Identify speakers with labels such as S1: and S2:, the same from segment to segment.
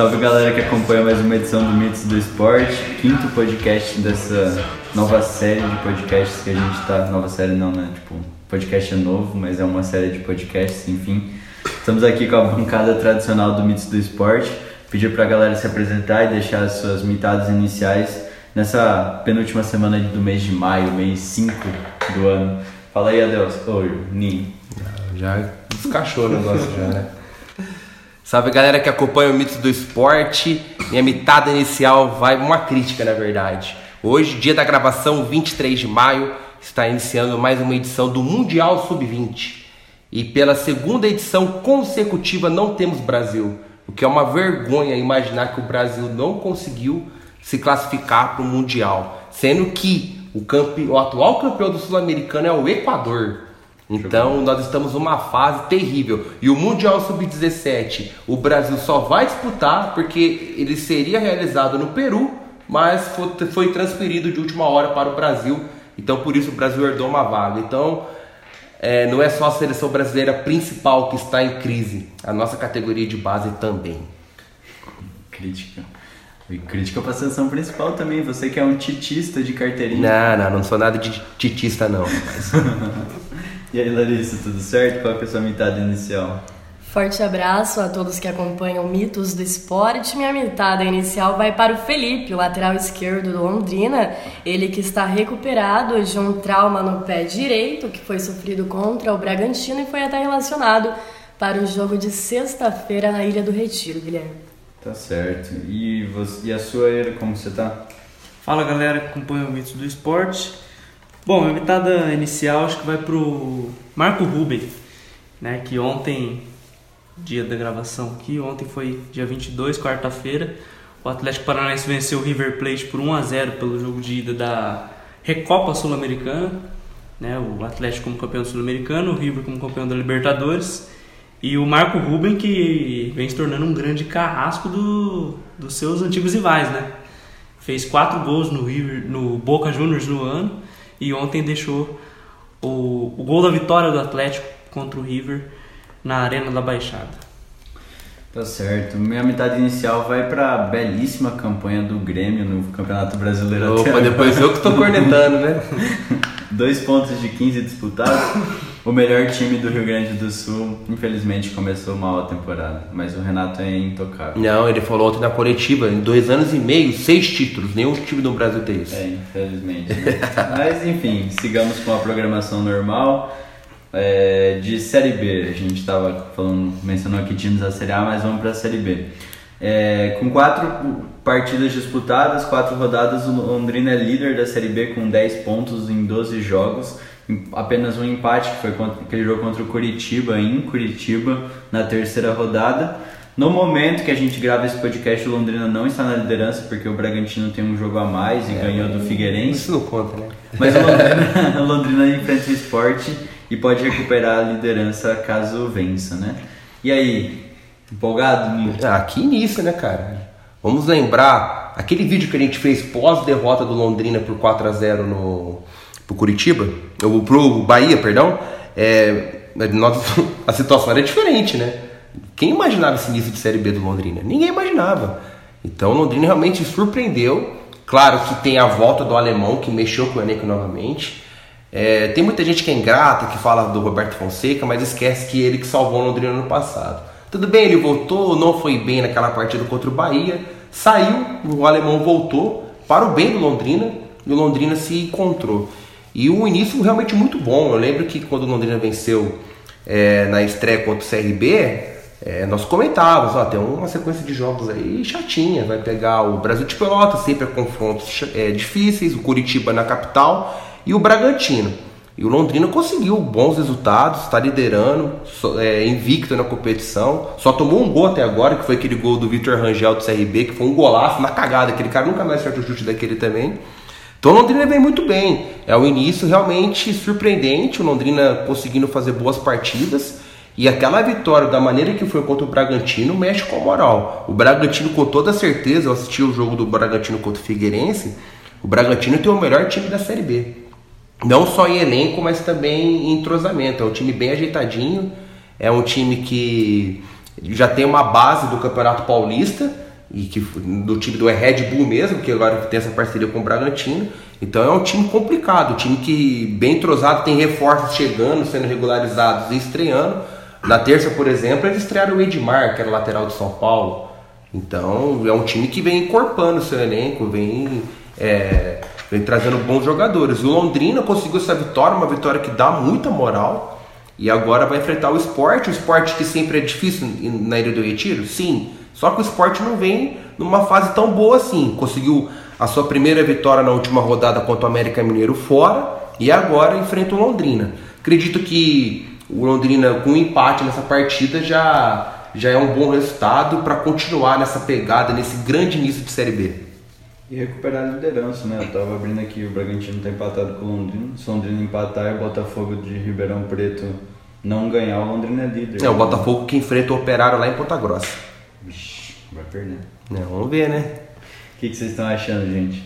S1: Salve galera que acompanha mais uma edição do Mitos do Esporte, quinto podcast dessa nova série de podcasts que a gente tá. Nova série não, né? Tipo, podcast é novo, mas é uma série de podcasts, enfim. Estamos aqui com a bancada tradicional do Mitos do Esporte. Pedir pra galera se apresentar e deixar as suas mitadas iniciais nessa penúltima semana do mês de maio, mês 5 do ano. Fala aí, Adeus. Oi, Ninho.
S2: Já descachou o negócio já, né? Salve galera que acompanha o Mitos do Esporte. Minha mitada inicial vai uma crítica, na verdade. Hoje, dia da gravação, 23 de maio, está iniciando mais uma edição do Mundial Sub-20. E pela segunda edição consecutiva não temos Brasil. O que é uma vergonha imaginar que o Brasil não conseguiu se classificar para o Mundial. Sendo que o, campe... o atual campeão do Sul-Americano é o Equador. Então nós estamos numa fase terrível. E o Mundial Sub-17, o Brasil só vai disputar porque ele seria realizado no Peru, mas foi, transferido de última hora para o Brasil. Então por isso o Brasil herdou uma vaga. Então é, não é só a seleção brasileira principal que está em crise, a nossa categoria de base também.
S1: Crítica. E crítica para a seleção principal também. Você que é um titista de carteirinha.
S2: Não, não, não sou nada de titista não. Mas...
S1: e aí, Larissa, tudo certo? Qual é a sua mitada inicial?
S3: Forte abraço a todos que acompanham Mitos do Esporte. Minha mitada inicial vai para o Felipe, o lateral esquerdo do Londrina. Ele que está recuperado de um trauma no pé direito que foi sofrido contra o Bragantino e foi até relacionado para o jogo de sexta-feira na Ilha do Retiro, Guilherme.
S1: Tá certo. E, você, e a sua era, como você tá?
S4: Fala galera que acompanha o Mitos do Esporte. Bom, minha mitada inicial acho que vai pro Marco Ruben, né, que ontem, dia da gravação aqui, ontem foi dia 22, quarta-feira, o Atlético Paranaense venceu o River Plate por 1 a 0 pelo jogo de ida da Recopa Sul-Americana, né, o Atlético como campeão sul-americano, o River como campeão da Libertadores. E o Marco Ruben, que vem se tornando um grande carrasco do, dos seus antigos rivais, né? Fez quatro gols no, River, no Boca Juniors no ano e ontem deixou o, o gol da vitória do Atlético contra o River na Arena da Baixada.
S1: Tá certo. Minha metade inicial vai para a belíssima campanha do Grêmio no Campeonato Brasileiro.
S2: Opa, depois eu que tô cornetando, né?
S1: Dois pontos de 15 disputados. O melhor time do Rio Grande do Sul, infelizmente, começou mal a temporada, mas o Renato é intocável.
S2: Não, ele falou ontem na coletiva, em dois anos e meio, seis títulos, nenhum time do Brasil tem isso.
S1: É, infelizmente. Né? mas enfim, sigamos com a programação normal. É, de Série B, a gente estava falando, mencionou aqui times da Série A, mas vamos para a Série B. É, com quatro partidas disputadas, quatro rodadas, o Londrina é líder da Série B com 10 pontos em 12 jogos apenas um empate, que foi contra, aquele jogo contra o Curitiba, em Curitiba, na terceira rodada. No momento que a gente grava esse podcast, o Londrina não está na liderança, porque o Bragantino tem um jogo a mais e é, ganhou do Figueirense.
S2: Isso não conta, né?
S1: Mas o Londrina, o Londrina enfrenta o esporte e pode recuperar a liderança caso vença, né? E aí, empolgado,
S2: Nilton? Ah, que início, né, cara? Vamos lembrar aquele vídeo que a gente fez pós-derrota do Londrina por 4 a 0 no, pro Curitiba, ou pro Bahia, perdão, é, a situação era diferente, né? Quem imaginava esse início de Série B do Londrina? Ninguém imaginava. Então o Londrina realmente surpreendeu. Claro que tem a volta do alemão que mexeu com o elenco novamente. É, tem muita gente que é ingrata, que fala do Roberto Fonseca, mas esquece que ele que salvou o Londrina no passado. Tudo bem, ele voltou, não foi bem naquela partida contra o Bahia, saiu, o alemão voltou para o bem do Londrina e o Londrina se encontrou. E o início realmente muito bom. Eu lembro que quando o Londrina venceu é, na estreia contra o CRB, é, nós comentávamos, ó, tem uma sequência de jogos aí chatinha, vai pegar o Brasil de Pelota, sempre confrontos é, difíceis, o Curitiba na capital e o Bragantino. E o Londrina conseguiu bons resultados, está liderando, é, invicto na competição. Só tomou um gol até agora, que foi aquele gol do Vitor Rangel do CRB, que foi um golaço na cagada. Aquele cara nunca mais acertou o chute daquele também. Então o Londrina vem muito bem. É o início realmente surpreendente, o Londrina conseguindo fazer boas partidas. E aquela vitória, da maneira que foi contra o Bragantino, mexe com a moral. O Bragantino, com toda certeza, eu assisti o jogo do Bragantino contra o Figueirense. O Bragantino tem o melhor time da Série B. Não só em elenco, mas também em entrosamento. É um time bem ajeitadinho. É um time que já tem uma base do Campeonato Paulista e que do time do Red Bull mesmo, que agora tem essa parceria com o Bragantino. Então é um time complicado, um time que bem entrosado, tem reforços chegando, sendo regularizados e estreando. Na terça, por exemplo, eles estrearam o Edmar, que era lateral de São Paulo. Então é um time que vem encorpando seu elenco, vem, é, vem trazendo bons jogadores. O Londrina conseguiu essa vitória, uma vitória que dá muita moral. E agora vai enfrentar o esporte, o esporte que sempre é difícil na Ilha do Retiro? Sim. Só que o esporte não vem numa fase tão boa assim. Conseguiu a sua primeira vitória na última rodada contra o América Mineiro fora e agora enfrenta o Londrina. Acredito que o Londrina com um empate nessa partida já já é um bom resultado para continuar nessa pegada, nesse grande início de Série B.
S1: E recuperar a liderança, né? Eu tava abrindo aqui, o Bragantino está empatado com o Londrina. Se o Londrina empatar e o Botafogo de Ribeirão Preto não ganhar, o Londrina é líder.
S2: É, o Botafogo que enfrenta o Operário lá em Ponta Grossa.
S1: Vixe, vai perder.
S2: É, vamos ver, né?
S1: O que, que vocês estão achando, gente?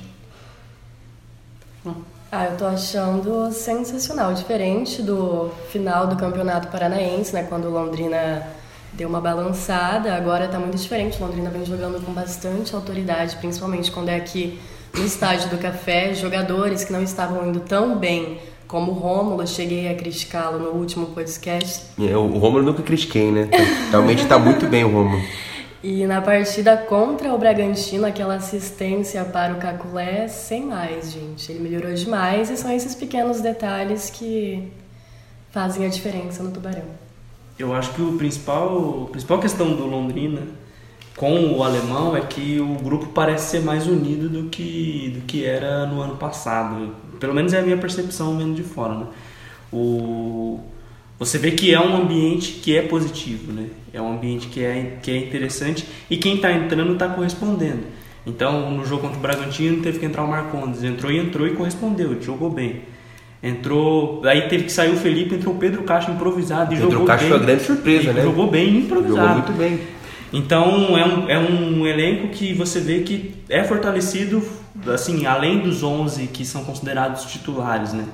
S3: Ah, eu tô achando sensacional, diferente do final do Campeonato Paranaense, né, quando o Londrina deu uma balançada, agora tá muito diferente. O Londrina vem jogando com bastante autoridade, principalmente quando é aqui no estádio do Café, jogadores que não estavam indo tão bem como o Rômulo, cheguei a criticá-lo no último podcast.
S2: É, o Rômulo nunca critiquei, né? Realmente tá muito bem o Rômulo.
S3: E na partida contra o Bragantino, aquela assistência para o Caculé, sem mais, gente. Ele melhorou demais e são esses pequenos detalhes que fazem a diferença no Tubarão.
S4: Eu acho que o principal, a principal questão do Londrina com o alemão é que o grupo parece ser mais unido do que, do que era no ano passado. Pelo menos é a minha percepção vendo de fora. Né? O, você vê que é um ambiente que é positivo, né? É um ambiente que é, que é interessante e quem está entrando está correspondendo. Então, no jogo contra o Bragantino, teve que entrar o Marcondes. Entrou e entrou e correspondeu, jogou bem. Entrou, aí teve que sair o Felipe, entrou o Pedro Castro improvisado e
S2: Pedro
S4: jogou
S2: Castro
S4: bem.
S2: foi uma grande surpresa, né?
S4: Jogou bem improvisado.
S2: Jogou muito bem.
S4: Então é um, é um elenco que você vê que é fortalecido, assim, além dos 11 que são considerados titulares, né?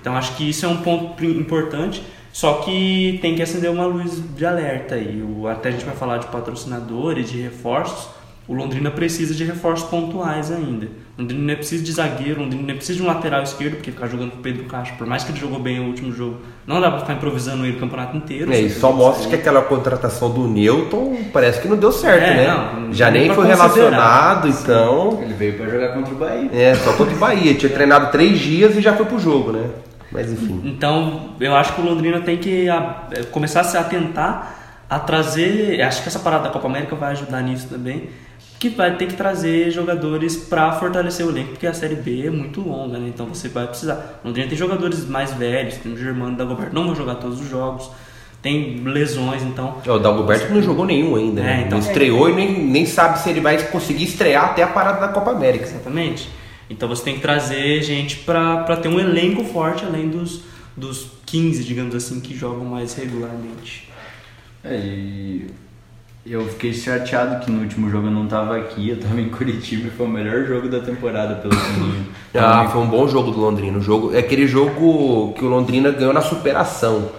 S4: Então acho que isso é um ponto importante. Só que tem que acender uma luz de alerta aí. O, até a gente vai falar de patrocinadores, de reforços. O Londrina precisa de reforços pontuais ainda. O Londrina precisa de zagueiro, o Londrina precisa de um lateral esquerdo, porque ficar jogando com o Pedro Castro, por mais que ele jogou bem o último jogo, não dá pra ficar improvisando ele o campeonato inteiro.
S2: É, e só mostra que aquela contratação do Newton parece que não deu certo,
S4: É,
S2: né?
S4: não,
S2: Já
S4: não
S2: nem foi relacionado, então.
S1: Ele veio para jogar contra o Bahia.
S2: É, só contra o Bahia. Tinha treinado três dias e já foi pro jogo, né? Mas enfim.
S4: Então, eu acho que o Londrina tem que a, é, começar a se atentar a trazer. Acho que essa parada da Copa América vai ajudar nisso também. Que vai ter que trazer jogadores para fortalecer o elenco, porque a Série B é muito longa, né? Então você vai precisar. O Londrina tem jogadores mais velhos, tem o Germano da Goberto, não vão jogar todos os jogos, tem lesões, então.
S2: O Dalgoberto não jogou nenhum ainda, né?
S4: É, então-
S2: não estreou e nem, nem sabe se ele vai conseguir estrear até a parada da Copa América.
S4: Exatamente. Então você tem que trazer gente para ter um elenco forte, além dos, dos 15, digamos assim, que jogam mais regularmente.
S1: É, e eu fiquei chateado que no último jogo eu não tava aqui, eu tava em Curitiba e foi o melhor jogo da temporada pelo caminho.
S2: Ah, foi um bom jogo do Londrina. O jogo, é aquele jogo que o Londrina ganhou na superação.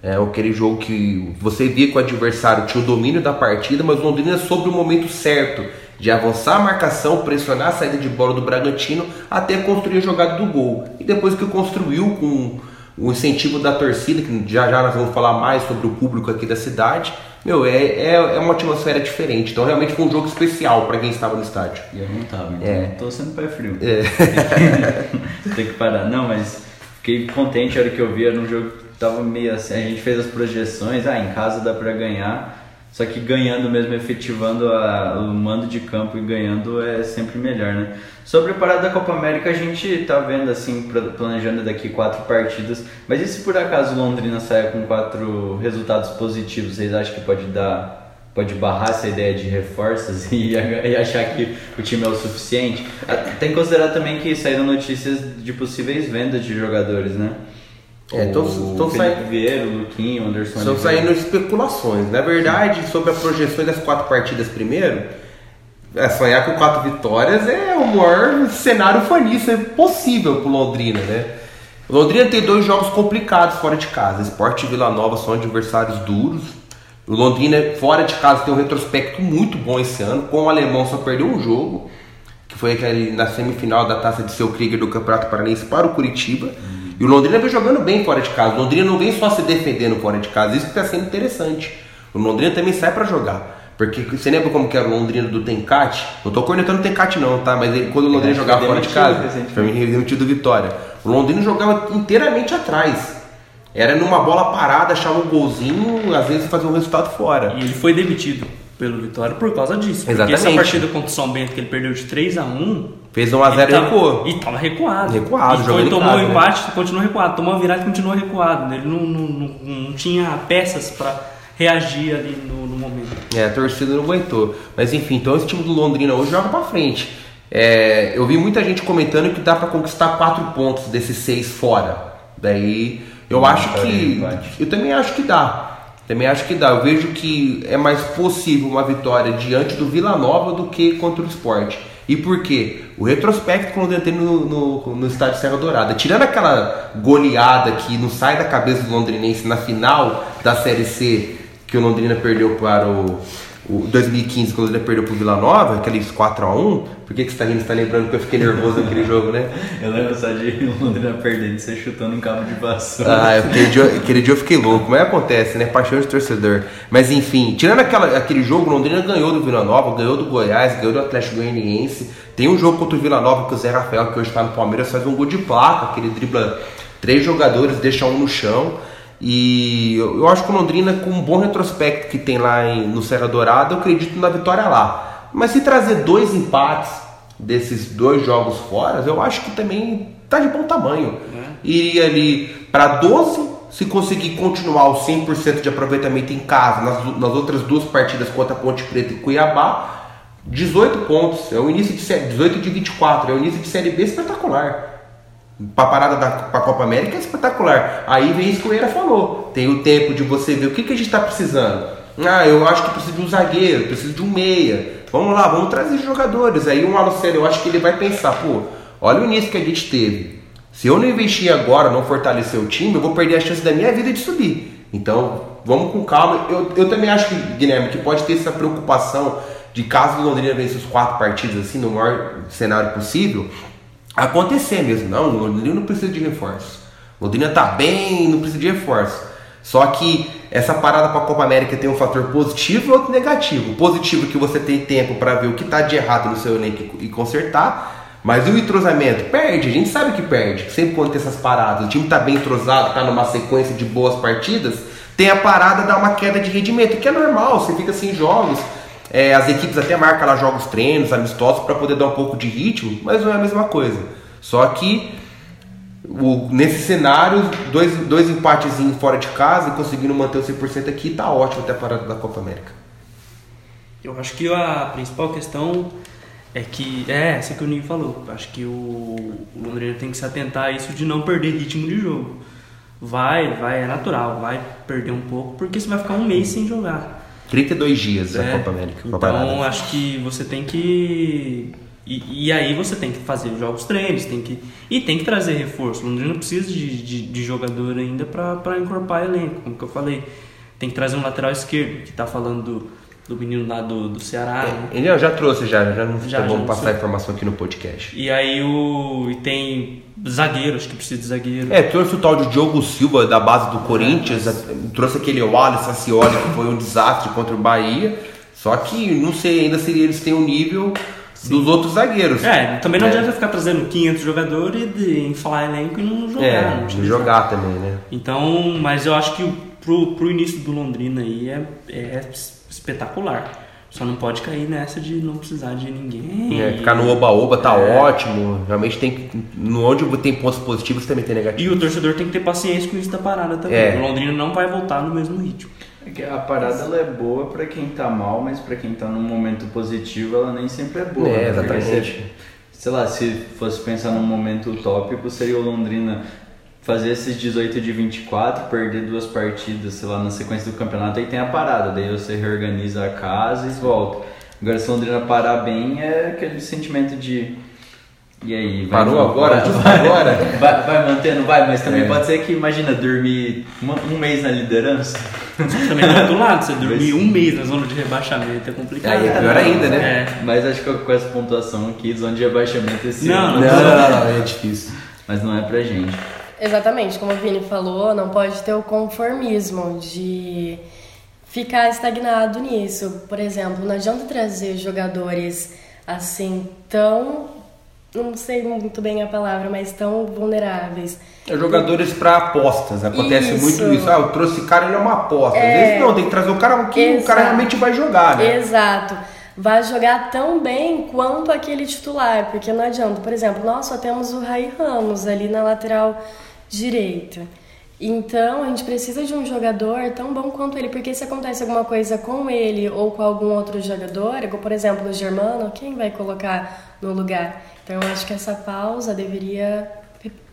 S2: É aquele jogo que você via que o adversário tinha o domínio da partida, mas o Londrina soube o momento certo de avançar a marcação, pressionar a saída de bola do Bragantino até construir a jogada do gol. E depois que construiu com o incentivo da torcida, que já já nós vamos falar mais sobre o público aqui da cidade, meu, é, é, é uma atmosfera diferente. Então realmente foi um jogo especial para quem estava no estádio.
S1: E eu não tava, então
S2: É.
S1: tô sendo pé frio. Tem que parar. Não, mas fiquei contente a hora que eu vi, era um jogo que tava meio assim, a gente fez as projeções, ah, em casa dá pra ganhar, só que ganhando mesmo, efetivando a- o mando de campo e ganhando é sempre melhor, né? Sobre a parada da Copa América, a gente tá vendo assim, planejando daqui quatro partidas, mas e se por acaso Londrina sair com quatro resultados positivos, vocês acham que pode dar pode barrar essa ideia de reforços e, e achar que o time é o suficiente. Tem que considerar também que saíram notícias de possíveis vendas de jogadores, né?
S2: É, tão-
S1: o
S2: tão
S1: Felipe
S2: saindo-
S1: Vieira, Luquinho, Anderson
S2: Estão saindo especulações. Na verdade, sobre as projeções das quatro partidas primeiro, é, sonhar com quatro vitórias é o maior cenário fanista possível pro Londrina, né? Londrina tem dois jogos complicados fora de casa. Esporte e Vila Nova são adversários duros. O Londrina, fora de casa, tem um retrospecto muito bom esse ano. Com o alemão só perdeu um jogo, que foi aquele na semifinal da taça de seu Krieger do Campeonato Paranaense para o Curitiba. Uhum. E o Londrina vem jogando bem fora de casa. O Londrina não vem só se defendendo fora de casa, isso que está sendo interessante. O Londrina também sai para jogar. Porque você lembra como que era o Londrina do Tencate? Não tô cornetando o Tencate não, tá? Mas ele, quando o Londrina jogava fora de casa, foi mim demitido do Vitória. O Londrina jogava inteiramente atrás. Era numa bola parada, achava um golzinho, às vezes fazia um resultado fora.
S4: E ele foi demitido pelo Vitória por causa disso. Exatamente. Porque essa partida contra o São Bento que ele perdeu de 3 a 1
S2: Fez 1 a 0 e recuou.
S4: E tava recuado.
S2: Recuado,
S4: e foi, tomou um né? empate, né? continuou recuado. Tomou a virada e continuou recuado. Ele não, não, não, não tinha peças para reagir ali no, no, momento.
S2: É, a torcida não aguentou. Mas enfim, então esse time do Londrina hoje joga para frente. É, eu vi muita gente comentando que dá para conquistar 4 pontos desses 6 fora. Daí eu acho que. Eu também acho que dá. Também acho que dá. Eu vejo que é mais possível uma vitória diante do Vila Nova do que contra o esporte. E por quê? O retrospecto que o Londrina tem no, no, no estádio Serra Dourada. Tirando aquela goleada que não sai da cabeça do londrinense na final da Série C, que o Londrina perdeu para o, o 2015, quando ele perdeu pro Vila Nova, aqueles 4x1, por que, que você tá rindo? Você tá lembrando que eu fiquei nervoso naquele jogo, né?
S1: Eu lembro só de Londrina perdendo, você chutando em cabo de vassoura.
S2: Ah, aquele dia, aquele dia eu fiquei louco, mas acontece, né? Paixão de torcedor. Mas enfim, tirando aquela, aquele jogo, Londrina ganhou do Vila Nova, ganhou do Goiás, ganhou do Atlético Goianiense. Tem um jogo contra o Vila Nova que o Zé Rafael, que hoje tá no Palmeiras, faz um gol de placa, aquele dribla três jogadores, deixa um no chão. E eu, eu, acho que o Londrina, com um bom retrospecto que tem lá em, no Serra Dourada, eu acredito na vitória lá. Mas se trazer dois empates desses dois jogos fora, eu acho que também tá de bom tamanho. É. Iria ali para 12, se conseguir continuar o 100% de aproveitamento em casa nas, nas outras duas partidas contra Ponte Preta e Cuiabá, 18 pontos, é o início de 18 de 24, é o início de Série B espetacular para parada da Copa América é espetacular. Aí vem isso que o Eira falou. Tem o tempo de você ver o que, que a gente está precisando. Ah, eu acho que preciso de um zagueiro, preciso de um meia. Vamos lá, vamos trazer jogadores. Aí um Alucero, eu acho que ele vai pensar, pô, olha o início que a gente teve. Se eu não investir agora, não fortalecer o time, eu vou perder a chance da minha vida de subir. Então, vamos com calma. Eu, eu também acho que, Guilherme, que pode ter essa preocupação de caso o Londrina vença os quatro partidos assim, no maior cenário possível, acontecer mesmo. Não, o Londrina não precisa de reforço. O Londrina tá bem, não precisa de reforço. Só que essa parada para a Copa América tem um fator positivo e outro negativo. Positivo é que você tem tempo para ver o que está de errado no seu elenco e consertar. Mas o entrosamento perde, a gente sabe que perde. Sempre quando tem essas paradas, o time está bem entrosado, está numa sequência de boas partidas, tem a parada dar uma queda de rendimento, que é normal, você fica sem jogos. É, as equipes até marcam lá jogos treinos, amistosos, para poder dar um pouco de ritmo, mas não é a mesma coisa. Só que o, nesse cenário, dois, dois empates fora de casa e conseguindo manter o 100% aqui, tá ótimo até a parada da Copa América.
S4: Eu acho que a principal questão é que é essa que o Ninho falou. Acho que o, o Londrina tem que se atentar a isso de não perder ritmo de jogo. Vai, vai, é natural, vai perder um pouco, porque você vai ficar um mês sem jogar.
S2: 32 dias é, a Copa América.
S4: Então acho que você tem que. E, e, aí você tem que fazer jogos treinos, tem que. E tem que trazer reforço. O Londrina precisa de, de, de jogador ainda para encorpar elenco, como que eu falei. Tem que trazer um lateral esquerdo, que está falando do, do menino lá do, do Ceará.
S2: É, né? Ele já trouxe, já, já não já, tá bom passar a informação aqui no podcast.
S4: E aí o. E tem zagueiro, acho que precisa de zagueiro.
S2: É, trouxe o tal de Diogo Silva da base do Corinthians, é, trouxe aquele Wallace Sacioli que foi um desastre contra o Bahia. Só que não sei ainda se eles têm um nível Sim. dos outros zagueiros.
S4: É, também não é. adianta ficar trazendo 500 jogadores e inflar elenco e não jogar.
S2: É, não jogar também, né?
S4: Então, mas eu acho que pro, pro início do Londrina aí é, é espetacular. Só não pode cair nessa de não precisar de ninguém.
S2: É, ficar no oba-oba tá é. ótimo. Realmente tem. No onde tem pontos positivos também tem negativos.
S4: E o torcedor tem que ter paciência com isso da parada também. É. O Londrina não vai voltar no mesmo ritmo.
S1: É a parada ela é boa para quem tá mal, mas para quem tá num momento positivo ela nem sempre é boa. É,
S2: né? exatamente.
S1: sei lá, se fosse pensar num momento utópico, seria o Londrina fazer esses 18 de 24, perder duas partidas, sei lá, na sequência do campeonato, aí tem a parada, daí você reorganiza a casa e volta. Agora, se Londrina parar bem, é aquele sentimento de E aí, vai
S2: Parou agora?
S1: Vai,
S2: agora?
S1: Vai, vai mantendo, vai, mas também
S2: É.
S1: pode ser que, imagina, dormir uma- um mês na liderança.
S4: Também do outro lado, você dormir um mês na zona de rebaixamento é complicado.
S2: Aí é pior ainda, né?
S4: É.
S1: Mas acho que com essa pontuação aqui, zona de rebaixamento esse
S4: Não,
S1: ano.
S2: Não, não, não, não, é difícil.
S1: Mas não é pra gente.
S3: Exatamente, como o Vini falou, não pode ter o conformismo de ficar estagnado nisso. Por exemplo, não adianta trazer jogadores assim tão. Não sei muito bem a palavra, mas tão vulneráveis.
S2: É jogadores pra apostas, acontece
S3: Isso.
S2: muito isso. Ah, eu trouxe esse cara, ele é uma aposta. Às
S3: É.
S2: vezes não, tem que trazer o cara que o cara
S3: Exato.
S2: realmente vai jogar, né?
S3: Exato. Vai jogar tão bem quanto aquele titular, porque não adianta. Por exemplo, nós só temos o Rai Ramos ali na lateral direita. Então, a gente precisa de um jogador tão bom quanto ele, porque se acontece alguma coisa com ele ou com algum outro jogador, por exemplo o Germano, quem vai colocar no lugar? Então, eu acho que essa pausa deveria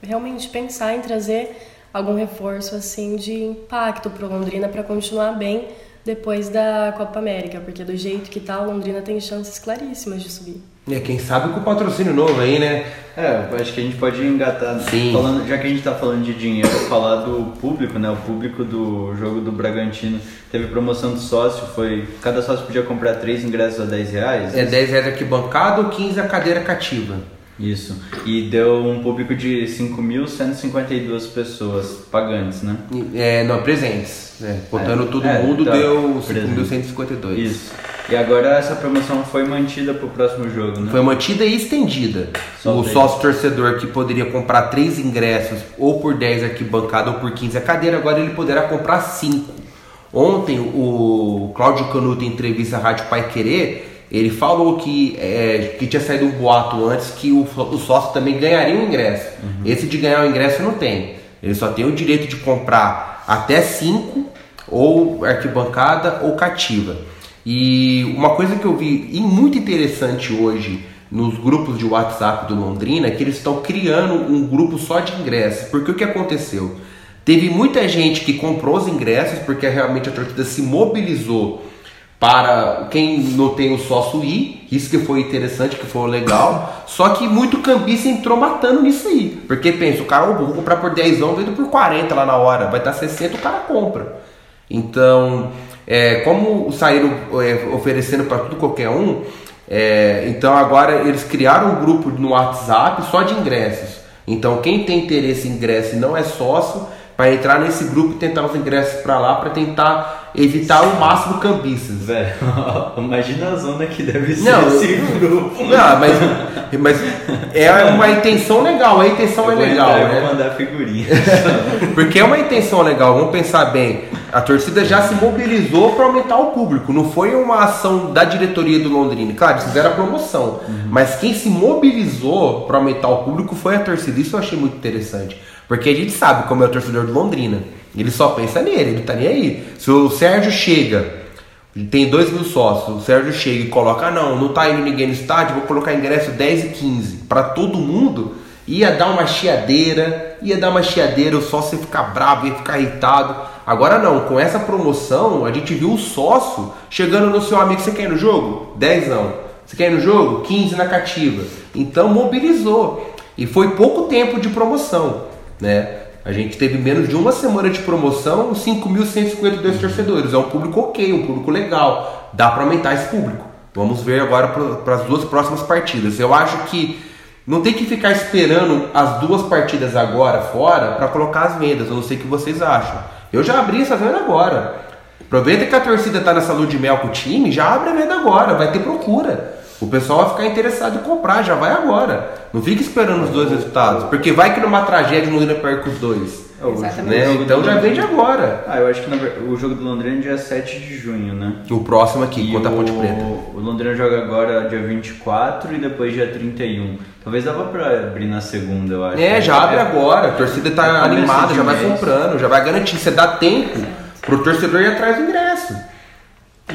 S3: realmente pensar em trazer algum reforço assim de impacto para o Londrina para continuar bem depois da Copa América, porque do jeito que tá, o Londrina tem chances claríssimas de subir.
S2: É, quem sabe com o patrocínio novo aí, né?
S1: É, acho que a gente pode engatar,
S2: Sim.
S1: falando, já que a gente tá falando de dinheiro, falar do público, né? O público do jogo do Bragantino teve promoção do sócio, foi. Cada sócio podia comprar três ingressos a 10 reais.
S2: É 10 reais arquibancada ou 15 a cadeira cativa.
S1: Isso. E deu um público de 5.152 pessoas pagantes, né?
S2: É, não, presentes. É, contando
S1: É,
S2: todo
S1: é,
S2: mundo
S1: tá.
S2: deu
S1: Presentes.
S2: 5.152.
S1: Isso. E agora essa promoção foi mantida pro próximo jogo, né?
S2: Foi mantida e estendida.
S1: Só
S2: o sócio torcedor que poderia comprar três ingressos, ou por 10 arquibancada, ou por 15 a cadeira, agora ele poderá comprar cinco. Ontem, o Cláudio Canuto, em entrevista à Rádio Pai Querer, ele falou que, é, que tinha saído um boato antes que o, o sócio também ganharia um ingresso. Esse de ganhar o ingresso não tem. Ele só tem o direito de comprar até cinco, ou arquibancada, ou cativa. E uma coisa que eu vi e muito interessante hoje nos grupos de WhatsApp do Londrina é que eles estão criando um grupo só de ingressos. Porque o que aconteceu? Teve muita gente que comprou os ingressos porque realmente a torcida se mobilizou para quem não tem o sócio ir, isso que foi interessante, que foi legal. Só que muito cambista entrou matando nisso aí. Porque pensa, o cara, "Ô, vou comprar por 10 anos, vendo por 40 lá na hora, vai estar 60, o cara compra. Então, é, como saíram é, oferecendo para tudo qualquer um, é, então agora eles criaram um grupo no WhatsApp só de ingressos. Então, quem tem interesse em ingresso e não é sócio, para entrar nesse grupo e tentar os ingressos para lá para tentar evitar o máximo cambistas.
S1: Velho, imagina a zona que deve ser
S2: Não,
S1: esse grupo.
S2: Não, mas, mas é uma intenção legal, a intenção
S1: Eu
S2: é legal,
S1: entrar, eu
S2: né?
S1: vou mandar figurinha.
S2: Porque é uma intenção legal, vamos pensar bem. A torcida já se mobilizou para aumentar o público, não foi uma ação da diretoria do Londrina. Claro, eles fizeram a promoção, mas quem se mobilizou para aumentar o público foi a torcida. Isso eu achei muito interessante, porque a gente sabe como é o torcedor do Londrina. Ele só pensa nele, ele tá nem aí. Se o Sérgio chega, tem 2 mil sócios, o Sérgio chega e coloca: ah, não, não tá indo ninguém no estádio, vou colocar ingresso 10 e 15 para todo mundo. Ia dar uma chiadeira, ia dar uma chiadeira, o sócio ia ficar bravo, ia ficar irritado. Agora não, com essa promoção, a gente viu o sócio chegando no seu amigo, você quer ir no jogo? 10 não. Você quer ir no jogo? 15 na cativa. Então mobilizou. E foi pouco tempo de promoção, né? A gente teve menos de uma semana de promoção, 5.152 torcedores. É um público ok, um público legal. Dá para aumentar esse público. Vamos ver agora para as duas próximas partidas. Eu acho que não tem que ficar esperando as duas partidas agora fora para colocar as vendas. Eu não sei o que vocês acham. Eu já abri essa venda agora. Aproveita que a torcida tá nessa lua de mel com o time, já abre a venda agora, vai ter procura. O pessoal vai ficar interessado em comprar, já vai agora. Não fica esperando os dois resultados, porque vai que numa tragédia não perca os dois.
S1: É.
S2: Né? Então já vende agora.
S1: Ah, eu acho que o jogo do Londrina é dia 7 de junho, né?
S2: O próximo aqui,
S1: E
S2: contra a Ponte Preta.
S1: O Londrina joga agora dia 24 e depois dia 31. Talvez dava pra abrir na segunda, eu acho.
S2: É, já abre agora. A torcida tá
S1: É
S2: animada, já vai comprando, já vai garantir. Você dá tempo pro torcedor ir atrás do ingresso.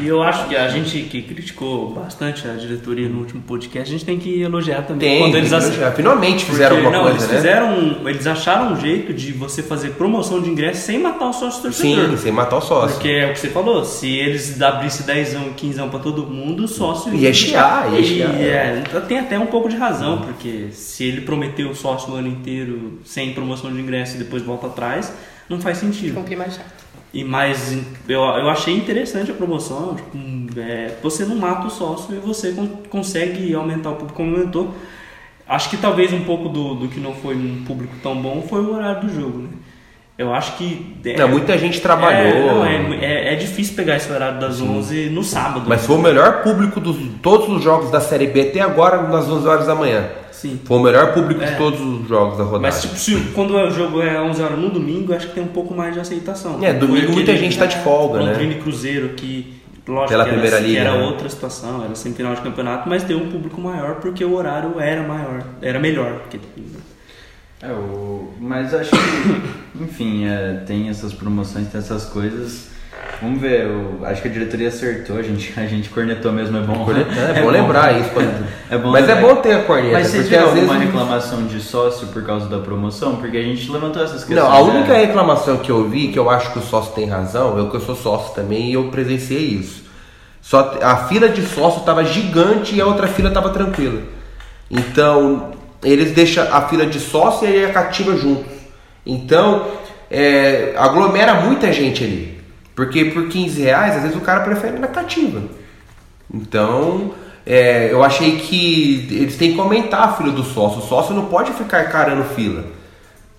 S4: E eu acho que a gente que criticou bastante a diretoria no último podcast, a gente tem que elogiar também
S2: Tem,
S4: quando eles
S2: tem elogiar. finalmente fizeram
S4: Porque,
S2: alguma
S4: não,
S2: coisa,
S4: eles
S2: né?
S4: fizeram, um- eles acharam um jeito de você fazer promoção de ingresso sem matar o sócio torcedor.
S2: Sim, sem matar o sócio.
S4: Porque é o que você falou, se eles abrissem 10, 15 pra todo mundo, o sócio
S2: Ia chiar, ia
S4: E,
S2: chiar.
S4: é, tem até um pouco de razão, porque se ele prometeu o sócio o ano inteiro sem promoção de ingresso e depois volta atrás, não faz sentido.
S3: Com um clima chato.
S4: E mais, eu, eu achei interessante a promoção. Tipo, é, você não mata o sócio e você con- consegue aumentar o público como aumentou. Acho que talvez um pouco do, do que não foi um público tão bom foi o horário do jogo, né? Eu acho que. é-
S2: Não, muita gente trabalhou.
S4: É, não, é, é, é difícil pegar esse horário das 11 no sábado.
S2: Mas foi o melhor público dos todos os jogos da Série B até agora, nas 11 horas da manhã.
S4: Sim.
S2: Foi o melhor público
S4: É.
S2: de todos os jogos da rodada.
S4: Mas tipo, se, quando o jogo é 11 horas no domingo, acho que tem um pouco mais de aceitação.
S2: É, domingo muita
S4: aquele-
S2: gente tá de folga, né?
S4: Londrina e Cruzeiro, que lógico
S2: Pela
S4: que era,
S2: Primeira Liga,
S4: era
S2: né?
S4: outra situação, era semifinal de campeonato, mas deu um público maior porque o horário era maior, era melhor. Porque,
S1: É, o... Mas acho que, enfim, é, tem essas promoções, tem essas coisas. Vamos ver, eu acho que a diretoria acertou, a gente, a gente cornetou mesmo, é bom.
S2: É, bom lembrar isso. quando-
S1: É bom
S2: Mas é
S1: lembrar.
S2: bom ter a corneta,
S1: Mas você
S2: porque
S1: tiver
S2: às vezes.
S1: alguma reclamação de sócio por causa da promoção? Porque a gente levantou essas questões.
S2: Não, a
S1: né?
S2: única reclamação que eu vi, que eu acho que o sócio tem razão, eu que eu sou sócio também e eu presenciei isso. Só a fila de sócio estava gigante e a outra fila estava tranquila. Então, eles deixam a fila de sócio e a cativa juntos. Então, é, aglomera muita gente ali. Porque por 15 reais, às vezes o cara prefere ir na cativa. Então, é, eu achei que eles têm que aumentar a fila do sócio. O sócio não pode ficar carando fila.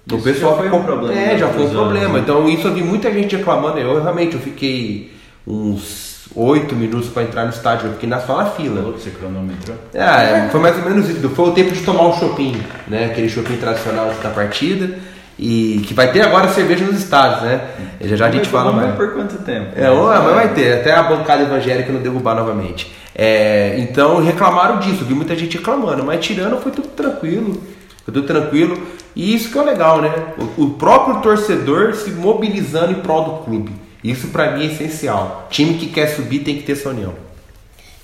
S2: O
S1: Isso
S2: pessoal
S1: já foi um
S2: ficou-
S1: problema
S2: É, já
S1: nos
S2: foi um
S1: outros anos,
S2: problema.
S1: né?
S2: Então isso eu vi muita gente reclamando. Eu realmente eu fiquei uns 8 minutos para entrar no estádio, fiquei na na fila.
S1: Você cronometrou?
S2: É, foi mais ou menos isso. Foi o tempo de tomar um shopping, né? Aquele shopping tradicional da partida. E que vai ter agora cerveja nos estádios, né? Já já a gente fala mais.
S1: por quanto tempo.
S2: É, ó, mas vai ter, até a bancada evangélica não derrubar novamente. É, então reclamaram disso, vi muita gente reclamando, mas tirando foi tudo tranquilo. Foi tudo tranquilo. E isso que é o legal, né? O, o próprio torcedor se mobilizando em prol do clube. Isso pra mim é essencial. Time que quer subir tem que ter essa união.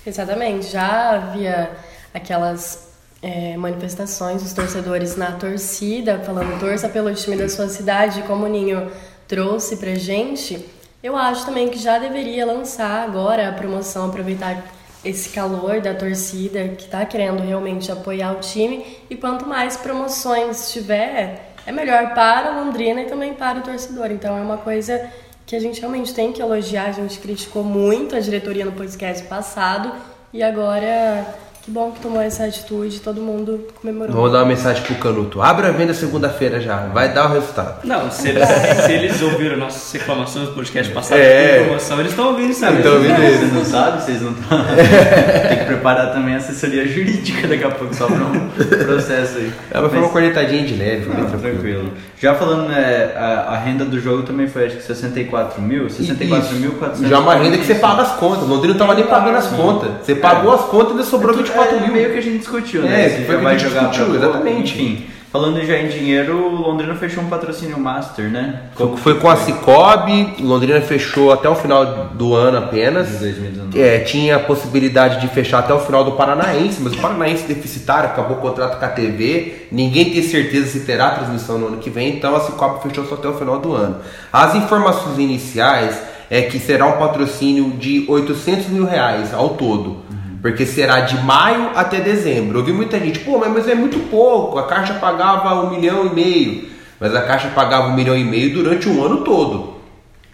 S3: Exatamente. Já havia aquelas é, manifestações dos torcedores na torcida, falando torça pelo time da sua cidade, como o Ninho trouxe pra gente. Eu acho também que já deveria lançar agora a promoção, aproveitar esse calor da torcida que tá querendo realmente apoiar o time. E quanto mais promoções tiver, é melhor para o Londrina e também para o torcedor. Então é uma coisa que a gente realmente tem que elogiar. A gente criticou muito a diretoria no podcast passado e agora que bom que tomou essa atitude, todo mundo comemorou.
S2: Vou dar uma mensagem pro Canuto. Abre a venda segunda-feira já, vai dar o resultado.
S4: Não, se eles, se eles ouviram nossas reclamações do podcast passado
S2: É.
S4: promoção, eles estão ouvindo aí.
S2: Então, ouvindo.
S1: Vocês não sabem, vocês não estão. Tem que preparar também a assessoria jurídica daqui a pouco, só pra um processo aí.
S2: É, mas foi uma cornetadinha de leve, foi bem tranquilo.
S1: tranquilo. Já falando, né, a, a renda do jogo também foi acho que 64 mil, 64.400.
S2: Isso. Já é uma renda que você paga as contas. Londrina não tava nem pagando as contas. Você pagou as contas e ainda sobrou 24
S1: é,
S2: mil.
S1: meio que a gente discutiu,
S2: É,
S1: né?
S2: que
S1: Se
S2: foi o que a gente discutiu, exatamente.
S1: Enfim, falando já em dinheiro, o Londrina fechou um patrocínio Master, né?
S2: Foi, foi com a Cicobi, Londrina fechou até o final do ano apenas.
S1: De 2019.
S2: É, tinha a possibilidade de fechar até o final do Paranaense, mas o Paranaense deficitário acabou o contrato com a TV. Ninguém tem certeza se terá transmissão no ano que vem, então a Cicobi fechou só até o final do ano. As informações iniciais é que será um patrocínio de 800 mil reais ao todo. Porque será de maio até dezembro. Eu vi muita gente, pô, mas, é muito pouco. A Caixa pagava um milhão e meio. Mas a Caixa pagava um milhão e meio durante um ano todo.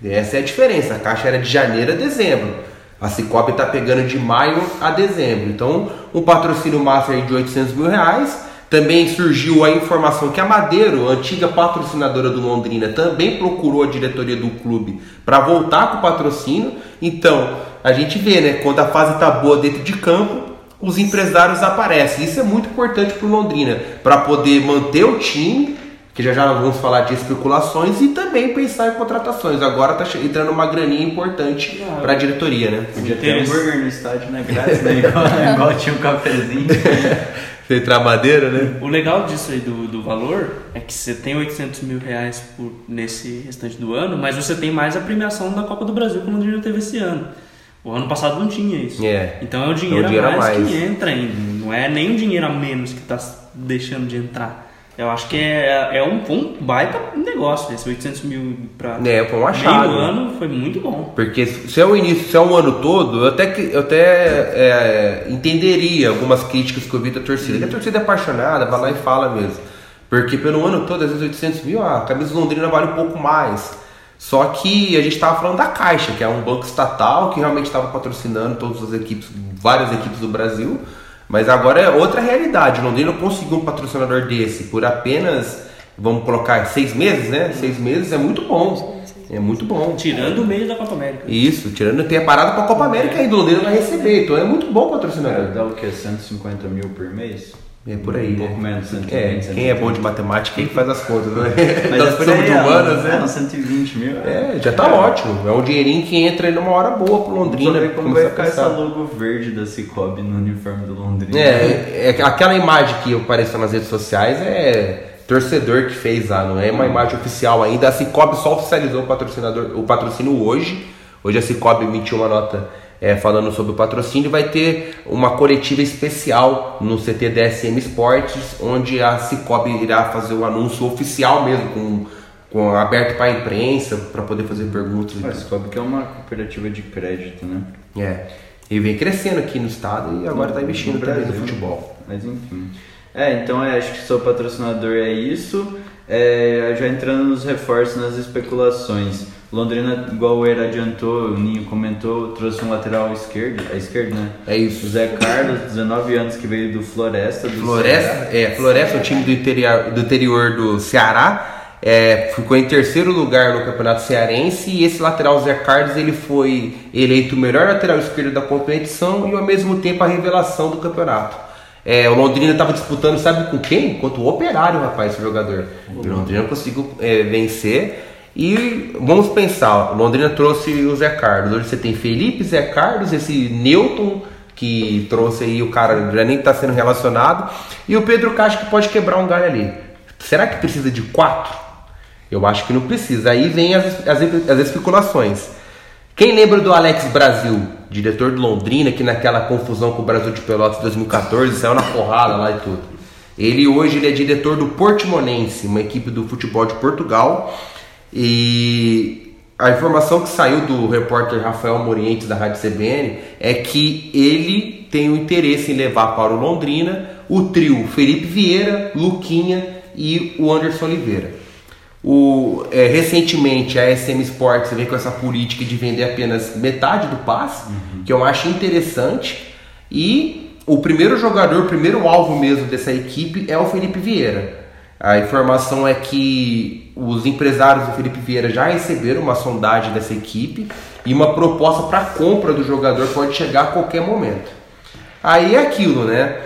S2: Essa é a diferença. A Caixa era de janeiro a dezembro. A Cicobi está pegando de maio a dezembro. Então, um patrocínio master de 800 mil reais. Também surgiu a informação que a Madeiro, antiga patrocinadora do Londrina, também procurou a diretoria do clube para voltar com o patrocínio. Então, a gente vê, né? Quando a fase tá boa dentro de campo, os empresários aparecem. Isso é muito importante para o Londrina, para poder manter o time, que já já vamos falar de especulações, e também pensar em contratações. Agora tá entrando uma graninha importante
S4: Ah,
S2: para a diretoria, né?
S1: Podia ter hambúrguer no estádio, né? Grátis, né? Igual, igual tinha um cafezinho.
S2: Você madeira, né?
S4: O legal disso aí do, do valor é que você tem 800 mil reais por, nesse restante do ano, mas você tem mais a premiação da Copa do Brasil que o Londrina teve esse ano. O ano passado não tinha isso.
S2: É.
S4: Então é o dinheiro,
S2: É o dinheiro
S4: a
S2: a
S4: mais,
S2: mais.
S4: que entra ainda. Não é nem o dinheiro a menos que está deixando de entrar. Eu acho que é, é um, um baita negócio. Esse 800 mil para
S2: É, foi um achado.
S4: meio ano foi muito bom.
S2: Porque se é o início, se é um ano todo, eu até, que- eu até é, entenderia algumas críticas que eu vi da torcida. Que a torcida é apaixonada, vai lá e fala mesmo. Porque pelo ano todo, às vezes 800 mil, ah, a camisa do Londrina vale um pouco mais. Só que a gente estava falando da Caixa, que é um banco estatal que realmente estava patrocinando todas as equipes, várias equipes do Brasil. Mas agora é outra realidade. O Londrina conseguiu um patrocinador desse por apenas, vamos colocar, seis meses, né? Seis meses é muito bom. É muito bom.
S4: Tirando o meio da Copa América.
S2: Isso, tirando tem a parada pra Copa América aí do Londrina vai receber, então é muito bom o
S1: É,
S2: patrocinador.
S1: dá o que? 150 mil por mês?
S2: É por aí,
S1: Um pouco
S2: né?
S1: menos, 120,
S2: É, quem é bom de
S1: 130.
S2: matemática aí que faz as contas, né?
S1: Mas é aí,
S2: de
S1: é,
S2: humanas,
S1: é,
S2: né?
S1: uns 120 mil.
S2: É, já tá ótimo. É um dinheirinho que entra aí numa hora boa pro Londrina.
S1: Londrina, como vai ficar essa logo verde da Cicobi no uniforme do Londrina?
S2: É, é, aquela imagem que apareceu nas redes sociais é torcedor que fez lá, não é uma imagem oficial ainda. A Cicobi só oficializou o patrocinador, o patrocínio hoje. Hoje a Cicobi emitiu uma nota é, falando sobre o patrocínio vai ter uma coletiva especial no CT DSM Esportes, onde a Cicobi irá fazer o anúncio oficial mesmo, com, com aberto para a imprensa, para poder fazer perguntas.
S1: A. Cicobi que é uma cooperativa de crédito, né?
S2: É. E vem crescendo aqui no estado e agora está investindo
S1: No
S2: também no
S1: Brasil.
S2: futebol.
S1: Mas enfim. É, então é, acho que seu patrocinador é isso. É, já entrando nos reforços, nas especulações. Londrina, igual o Eira adiantou, o Ninho comentou, trouxe um lateral esquerdo, a esquerda, né?
S2: É isso.
S1: O Zé Carlos, 19 anos, que veio do Floresta. Do
S2: Floresta,
S1: Ceará.
S2: é, Floresta, o time do interior do, interior do Ceará, é, ficou em terceiro lugar no Campeonato Cearense e esse lateral Zé Carlos ele foi eleito o melhor lateral esquerdo da competição e ao mesmo tempo a revelação do campeonato. É, o Londrina estava disputando, sabe com quem? Contra o Operário, rapaz, esse jogador. O Londrina conseguiu é, vencer. E vamos pensar, Londrina trouxe o Zé Carlos. Hoje você tem Felipe, Zé Carlos, esse Newton que trouxe aí o cara já nem está sendo relacionado e o Pedro Castro que pode quebrar um galho ali. Será que precisa de quatro? Eu acho que não precisa. Aí vem as, as, as especulações. Quem lembra do Alex Brasil, diretor do Londrina, que naquela confusão com o Brasil de Pelotas 2014 saiu na porrada lá e tudo. Ele hoje ele é diretor do Portimonense, uma equipe do futebol de Portugal. E a informação que saiu do repórter Rafael Morientes da Rádio CBN é que ele tem o interesse em levar para o Londrina o trio Felipe Vieira, Luquinha e o Anderson Oliveira. O, é, recentemente a SM Sports vem com essa política de vender apenas metade do passe, que eu acho interessante. E o primeiro jogador, o primeiro alvo mesmo dessa equipe é o Felipe Vieira. A informação é que os empresários do Felipe Vieira já receberam uma sondagem dessa equipe e uma proposta para compra do jogador pode chegar a qualquer momento. Aí é aquilo, né?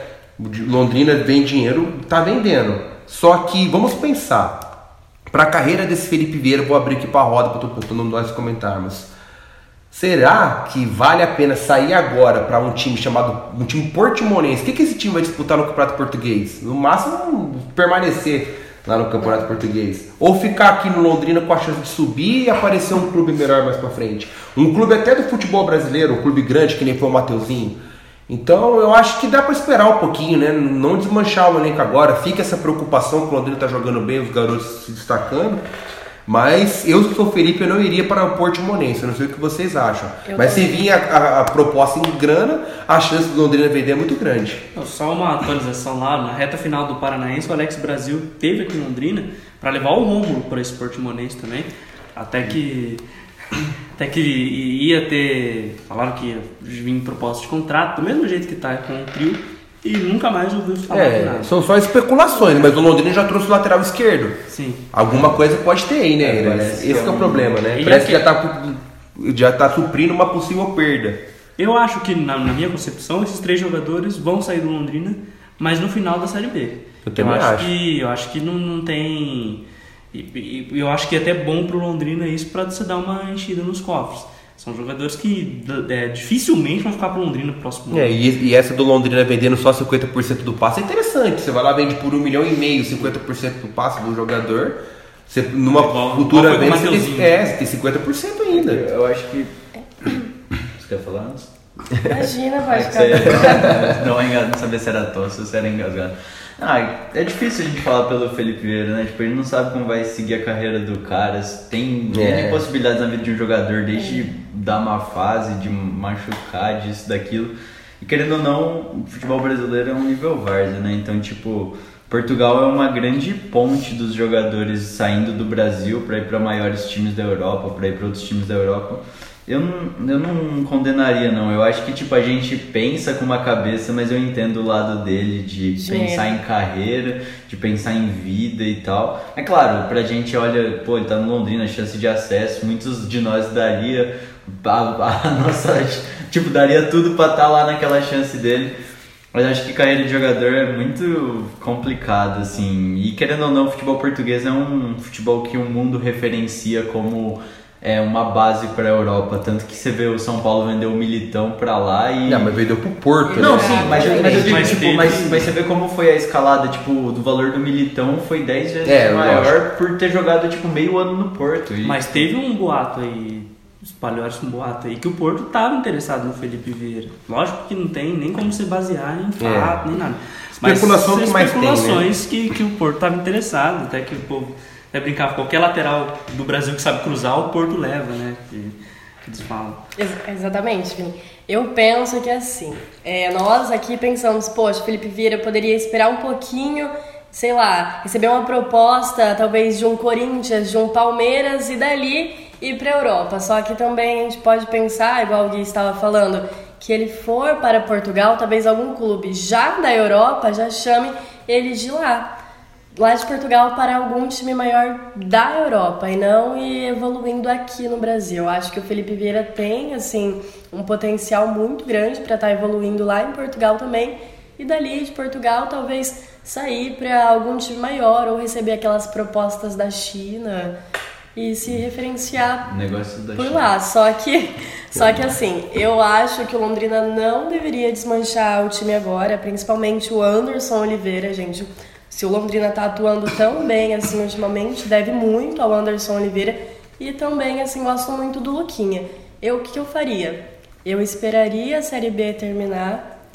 S2: Londrina vem dinheiro, tá vendendo. Só que vamos pensar, para a carreira desse Felipe Vieira, vou abrir aqui para a roda para todo mundo nós comentarmos. Será que vale a pena sair agora para um time chamado um time portimonense? O que, que esse time vai disputar no Campeonato Português? No máximo permanecer lá no Campeonato Português, ou ficar aqui no Londrina com a chance de subir e aparecer um clube melhor mais para frente. Um clube até do futebol brasileiro, um clube grande que nem foi o Mateuzinho. Então eu acho que dá para esperar um pouquinho, né? Não desmanchar o elenco agora. Fica essa preocupação que o Londrina tá jogando bem, os garotos se destacando. Mas eu, se sou Felipe, eu não iria para o Portimonense. Eu não sei o que vocês acham.
S3: Eu
S2: Mas se
S3: também.
S2: vir a, a- a proposta em grana, a chance do Londrina vender é muito grande.
S4: Não, Só uma atualização lá, na reta final do Paranaense, o Alex Brasil teve aqui em Londrina para levar o Rômulo para esse Portimonense também. Até que até que ia ter, falaram que ia vir proposta de contrato, do mesmo jeito que tá com o trio, e nunca mais ouviu falar de
S2: É,
S4: nada.
S2: são só especulações, mas o Londrina já trouxe o lateral esquerdo.
S4: Sim.
S2: Alguma coisa pode ter aí, né?
S1: É,
S2: Esse
S1: que
S2: que é o
S1: é um-
S2: problema, né?
S4: E
S2: Parece que
S4: aqui-
S2: já tá, já tá suprindo uma possível perda.
S4: Eu acho que, na, na minha concepção, esses três jogadores vão sair do Londrina, mas no final da Série B.
S2: Eu também
S4: acho,
S2: acho.
S4: que Eu acho que não, não tem... E, e- eu acho que é até bom pro Londrina isso para você dar uma enchida nos cofres. São jogadores que é, dificilmente vão ficar pro Londrina no próximo
S2: É,
S4: ano.
S2: e, e essa do Londrina vendendo só 50% do passe é interessante. Você vai lá vende por um milhão e meio 50% do passe do jogador. Você, numa
S4: Igual-
S2: futura venda você tem, é, você tem 50% ainda.
S1: Eu acho que. Os quer falar antes?
S3: Imagina,
S1: É
S3: pode
S1: que você
S3: ficar.
S1: não, enga- não sabia se era tosse ou se era engasgado. Ah, é difícil a gente falar pelo Felipe Vieira, né? Tipo, ele não sabe como vai seguir a carreira do cara. Tem
S2: É.
S1: Possibilidades na vida de um jogador, desde dar uma fase, de machucar, disso, daquilo. E querendo ou não, o futebol brasileiro é um nível várzea, né? Então, tipo, Portugal é uma grande ponte dos jogadores saindo do Brasil para ir para maiores times da Europa, para ir para outros times da Europa. Eu não, eu não condenaria, não. Eu acho que, tipo, a gente pensa com uma cabeça, mas eu entendo o lado dele de pensar em carreira, de pensar em vida e tal. É claro, pra gente, olha, pô, ele tá no Londrina, chance de acesso, muitos de nós daria a, a nossa, tipo, daria tudo pra estar lá naquela chance dele. Mas acho que carreira de jogador é muito complicado, assim. E querendo ou não, o futebol português é um futebol que o mundo referencia como é, uma base para a Europa. Tanto que você vê o São Paulo vender o Militão pra lá e.
S2: Não, mas vendeu pro Porto,
S1: Não,
S2: né?
S1: sim, mas, mas eu digo,
S4: Mas
S1: tipo, mas, mas você vê como foi a escalada, tipo, do valor do Militão foi 10 vezes
S2: É,
S1: maior por ter jogado, tipo, meio ano no Porto. E-
S4: Mas teve um boato aí, espalhou-se um boato aí, que o Porto estava interessado no Felipe Vieira. Lógico que não tem nem como se basear em fato, nem nada.
S2: É. Especulação
S4: são
S2: que mais tem, né?
S4: especulações que, que o Porto estava interessado, até que o povo vai brincar, qualquer lateral do Brasil que sabe cruzar, o Porto leva, né? Que, que eles falam.
S3: Ex- exatamente, Vini. Eu penso que é assim. é, nós aqui pensamos, poxa, Felipe Vieira poderia esperar um pouquinho, sei lá, receber uma proposta talvez de um Corinthians, de um Palmeiras e dali ir para Europa. Só que também a gente pode pensar, igual o Gui estava falando, que ele for para Portugal, talvez algum clube já da Europa já chame ele de lá lá de Portugal para algum time maior da Europa e não ir evoluindo aqui no Brasil. Acho que o Felipe Vieira tem assim um potencial muito grande para estar evoluindo lá em Portugal também e dali de Portugal talvez sair para algum time maior ou receber aquelas propostas da China e se referenciar por
S1: China.
S3: lá, só que, só que assim, eu acho que o Londrina não deveria desmanchar o time agora, principalmente o Anderson Oliveira, gente. Se o Londrina tá atuando tão bem assim ultimamente, deve muito ao Anderson Oliveira e também assim gosto muito do Luquinha. Eu o que, eu faria? Eu esperaria a Série B terminar.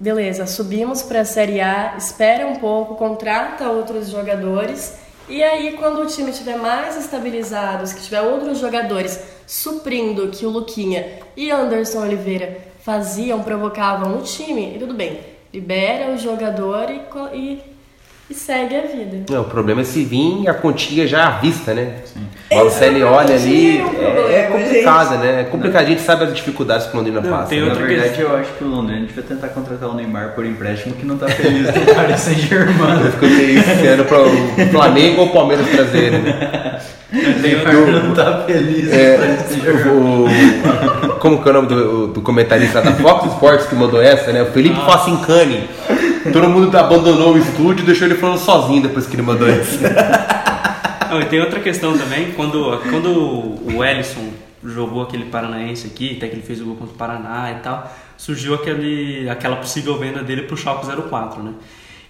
S3: Beleza, subimos para a Série A, espera um pouco, contrata outros jogadores e aí quando o time estiver mais estabilizado, que tiver outros jogadores suprindo o que o Luquinha e Anderson Oliveira faziam, provocavam no time, e tudo bem. Libera o jogador e, e, e segue a vida.
S2: Não, o problema é se vir a quantia já à vista, né? O Marcelo olha ali,
S3: é um
S2: é,
S3: problema,
S2: é complicado, né? É complicado, a gente sabe as dificuldades que o Londrina
S4: Não,
S2: passa.
S4: tem
S2: né?
S1: Na
S4: outra
S1: verdade, eu acho que o Londrina devia tentar contratar o Neymar por empréstimo que não tá feliz no Paris Saint-Germain.
S2: Ficou esse para o Flamengo ou o Palmeiras trazer ele. né?
S1: O Neymar não tá feliz
S2: É,
S1: no Paris Saint-Germain.
S2: o, como que é o nome do, do comentarista da Fox Sports que mandou essa, né? O Felipe
S1: Ah.
S2: Facincani. Todo mundo abandonou o estúdio e deixou ele falando sozinho depois que ele mandou essa.
S4: Não, e tem outra questão também, quando, quando o Ellison jogou aquele paranaense aqui, até que ele fez o gol contra o Paraná e tal, surgiu aquele, aquela possível venda dele pro Schalke 04, né?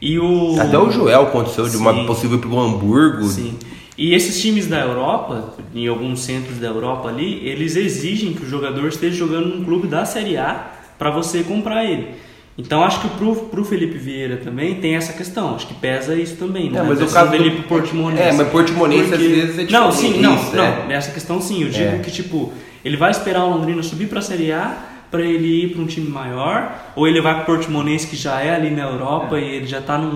S4: E o...
S2: Até o Joel aconteceu de uma
S4: Sim.
S2: possível ir pro Hamburgo.
S4: Sim. E esses times da Europa, em alguns centros da Europa ali, eles exigem que o jogador esteja jogando num clube da Série A para você comprar ele. Então acho que pro, pro Felipe Vieira também tem essa questão, acho que pesa isso também, né?
S2: É, mas o
S4: questão
S2: caso do-
S4: pro Portimonense.
S2: É, mas Portimonense,
S4: Porque-
S2: às vezes, é
S4: Não,
S2: diferente,
S4: sim, não,
S2: isso,
S4: não,
S2: é.
S4: nessa questão sim, eu digo
S2: É.
S4: que tipo, ele vai esperar o Londrina subir pra Série A para ele ir para um time maior, ou ele vai pro Portimonense que já é ali na Europa e ele já tá num,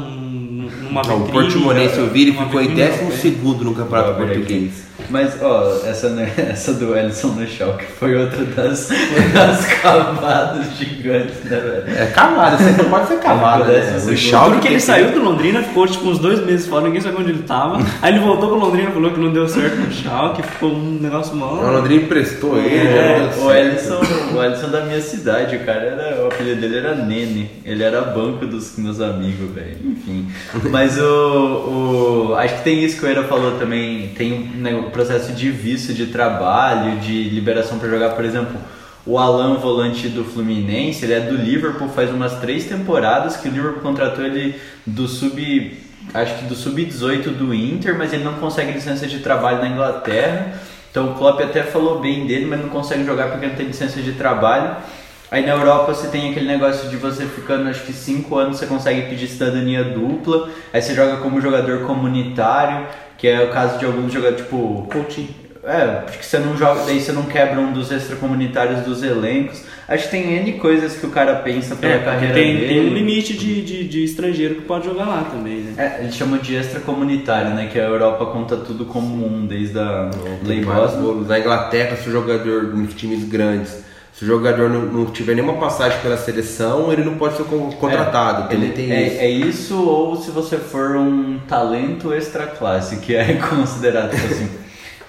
S4: numa
S2: Não, o
S4: vitrine,
S2: Portimonense eu vi, ele ficou em
S4: vitrine
S2: 12
S4: europeia.
S2: segundo no Campeonato
S1: Vou abrir aqui.
S2: Português.
S1: Mas, ó, essa, né, essa do Ellison no Schalke foi outra das, das cavadas gigantes, né, velho?
S2: É cavada, sempre pode ser cavada,
S1: Ele
S2: né? O
S1: ser
S2: Schalke
S4: Porque ele saiu do Londrina, ficou tipo uns dois meses fora, ninguém sabia onde ele tava. Aí ele voltou pro Londrina, falou que não deu certo no Schalke, ficou um negócio mal.
S2: O Londrina emprestou ele. já
S1: É,
S2: deu
S1: o
S2: certo.
S1: Ellison, o Ellison da minha cidade, o cara era. Apelido dele era Nene. Ele era banco dos meus amigos, velho. Enfim. Mas o, o. Acho que tem isso que o Era falou também. Tem né, o processo de vício de trabalho, de liberação pra jogar, por exemplo. O Alan, volante do Fluminense, ele é do Liverpool faz umas três temporadas que o Liverpool contratou ele do sub. Acho que do sub-18 do Inter, mas ele não consegue licença de trabalho na Inglaterra. Então o Klopp até falou bem dele, mas não consegue jogar porque não tem licença de trabalho. Aí na Europa você tem aquele negócio de você ficando acho que 5 anos você consegue pedir cidadania dupla, aí você joga como jogador comunitário, que é o caso de alguns jogadores tipo
S4: Coutinho.
S1: é, porque você não joga, daí você não quebra um dos extracomunitários dos elencos. Acho que tem N coisas que o cara pensa pela
S4: É,
S1: carreira
S4: tem,
S1: dele.
S4: tem um limite de, de, de estrangeiro que pode jogar lá também, né?
S1: É, eles chamam de extracomunitário, né? Que a Europa conta tudo como um, desde a lei
S2: bolos. Na Inglaterra, se o jogador nos times grandes, se o jogador não, não tiver nenhuma passagem pela seleção, ele não pode ser con- contratado.
S1: Ele,
S2: Ele tem
S1: é,
S2: isso.
S1: é isso ou se você for um talento extra classe, que é considerado tipo assim.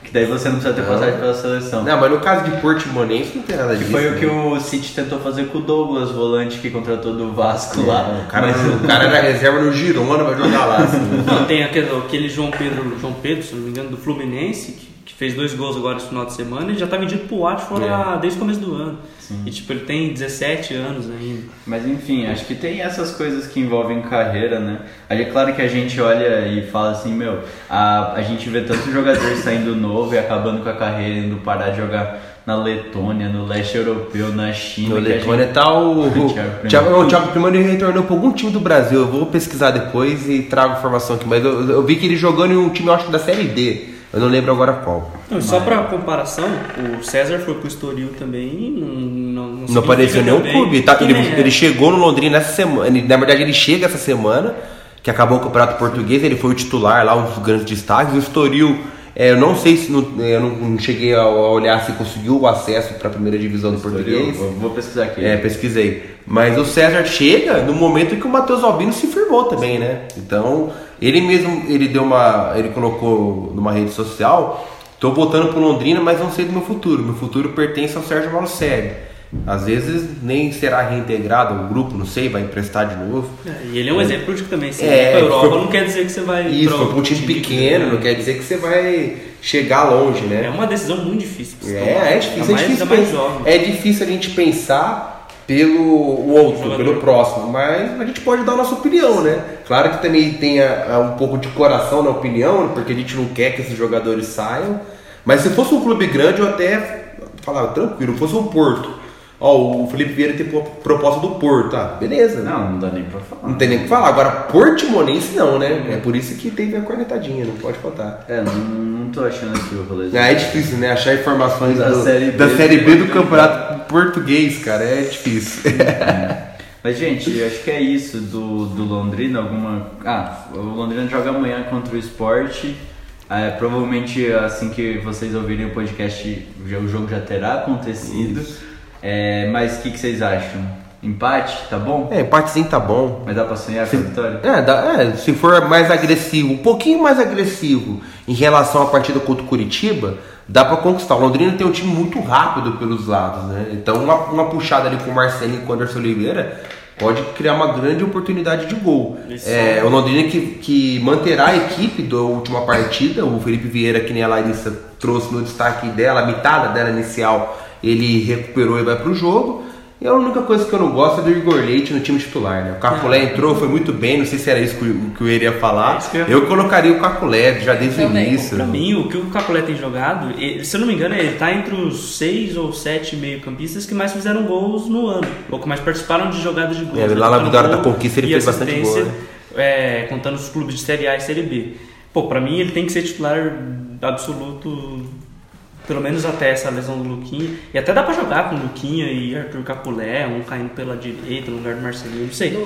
S1: que daí você não precisa ter
S2: Não.
S1: passagem pela seleção.
S2: Não, mas no caso de Portimonense não tem nada
S1: Que
S2: disso.
S1: foi o
S2: né?
S1: que o City tentou fazer com o Douglas, volante que contratou do Vasco lá.
S2: É, O cara,
S1: Mas-
S2: o cara era reserva no Girona, vai jogar lá. assim.
S4: Não, tem aquele, aquele João Pedro, João Pedro, se não me engano, do Fluminense, que, que fez dois gols agora esse final de semana e já tá vendido pro Watford
S2: É.
S4: lá desde o começo do ano. E tipo, ele tem 17 anos ainda.
S1: Mas enfim, acho que tem essas coisas que envolvem carreira, né? Aí é claro que a gente olha e fala assim, meu, a, a gente vê tanto jogador saindo novo e acabando com a carreira, indo parar de jogar na Letônia, no leste europeu, na China.
S2: No Letônia
S1: gente-
S2: tá o.
S1: Thiago
S2: O. Thiago, não, o Thiago Primeiro ele retornou pra algum time do Brasil. Eu vou pesquisar depois e trago informação aqui. Mas eu, eu vi que ele jogando em um time, eu acho que da Série D. Eu não lembro agora qual.
S4: Não, só pra comparação, o César foi pro Estoril também e não, não, não,
S2: Não apareceu nenhum
S4: também
S2: clube. Tá, ele,
S4: é.
S2: ele chegou no Londrina essa semana. ele- na verdade, ele chega essa semana, que acabou o Campeonato Português. Ele foi o titular lá, um dos grandes destaques. O Estoril, é, eu não sei se. no- eu não, cheguei a, olhar se conseguiu o acesso para a primeira divisão do português.
S1: Vou, vou pesquisar aqui.
S2: É, pesquisei. Mas o César chega no momento que o Matheus Albino se firmou também, né? Então, ele mesmo, ele deu uma. Ele colocou numa rede social. Tô voltando pro Londrina, mas não sei do meu futuro. Meu futuro pertence ao Sérgio Malucelli. Às vezes nem será reintegrado ao grupo, não sei, vai emprestar de novo.
S4: É, E ele é um exemplo de que também, se
S2: É,
S4: é, pra Europa,
S2: foi-
S4: não quer dizer que você vai.
S2: Isso, foi pra um time pequeno, não quer dizer que você vai chegar longe, né?
S4: É uma decisão muito difícil. você tomar.
S2: É, é difícil, é
S4: mais,
S2: difícil, é difícil a gente pensar pelo o outro, pelo próximo, mas a gente pode dar a nossa opinião, né? Claro que também tem a- a um pouco de coração na opinião, porque a gente não quer que esses jogadores saiam, mas se fosse um clube grande eu até falava tranquilo, fosse um Porto. Ó, o Felipe Vieira tem pro- proposta do Porto, ah, beleza.
S1: Não, não dá nem pra falar.
S2: Não tem nem o que falar. Agora, Portimonense não, né? É por isso que teve a cornetadinha, não pode faltar.
S1: É, não, não tô achando aqui o rolê.
S2: Ah, é difícil, né? Achar informações
S1: Da
S2: do-
S1: Série B
S2: da
S1: do
S2: Série B do
S1: Campeonato.
S2: Campeonato Português, cara. É difícil.
S1: Mas, gente, eu acho que é isso do, do Londrina. Alguma. Ah, o Londrina joga amanhã contra o esporte. É, provavelmente assim que vocês ouvirem o podcast, o jogo já terá acontecido. É, mas o que, que vocês acham? Empate, tá bom?
S2: é, empatezinho tá bom.
S1: Mas dá pra sonhar com a vitória?
S2: É, dá- é, se for mais agressivo, um pouquinho mais agressivo em relação à partida contra o Curitiba, dá pra conquistar. O Londrina tem um time muito rápido pelos lados, né? Então uma, uma puxada ali com o Marcelinho e com o Anderson Oliveira pode criar uma grande oportunidade de gol.
S4: Isso.
S2: É, o Londrina que, que manterá a equipe da última partida, o Felipe Vieira, que nem a Larissa trouxe no destaque dela, a mitada dela inicial, ele recuperou e vai pro jogo. E a única coisa que eu não gosto é do Igor Leite no time titular, né? O Caculé entrou, foi muito bem, não sei se era isso que, o- que eu iria falar.
S4: É eu
S2: eu colocaria o Caculé já desde o início.
S4: Pra mim, o que o Caculé tem jogado, ele- se eu não me engano, ele tá entre os seis ou sete meio-campistas que mais fizeram gols no ano, ou que mais participaram de jogadas de gols.
S2: É,
S4: né?
S2: lá na Vitória da Conquista ele fez bastante gol, né?
S4: é, contando os clubes de Série A e Série B. Pô, pra mim ele tem que ser titular absoluto, pelo menos até essa lesão do Luquinha. E até dá pra jogar com Luquinha e Arthur Capulé, um caindo pela direita no lugar do Marcelinho, não sei.